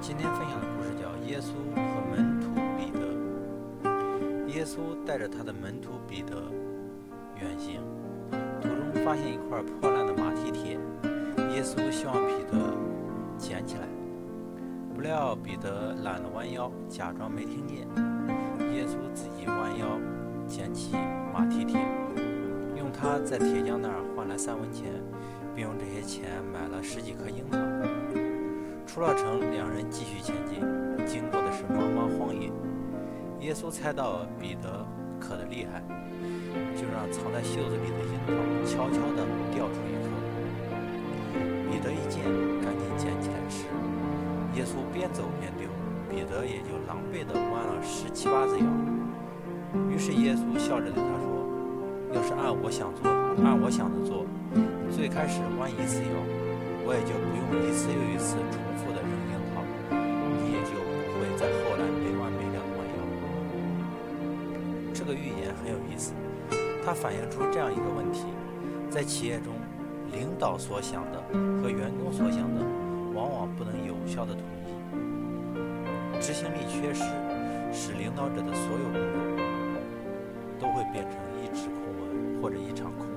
今天分享的故事叫《耶稣和门徒彼得》。耶稣带着他的门徒彼得远行，途中发现一块破烂的马蹄铁，耶稣希望彼得捡起来，不料彼得懒得弯腰，假装没听见。耶稣自己弯腰捡起马蹄铁，用它在铁匠那儿换来三文钱，并用这些钱买了十几颗樱桃。出了城，两人继续前进，经过的是茫茫荒野。耶稣猜到彼得渴得厉害，就让藏在袖子里的樱桃悄悄地掉出一颗。彼得一见，赶紧捡起来吃。耶稣边走边丢，彼得也就狼狈地弯了十七八次腰。于是耶稣笑着对他说：“要是按我想做，按我想的做，最开始弯一次腰，我也就不用一次又一次重复的扔樱桃，你也就不会在后来没完没了。这个预言很有意思，它反映出这样一个问题，在企业中，领导所想的和员工所想的往往不能有效的统一，执行力缺失，使领导者的所有工作都会变成一纸空文或者一场空。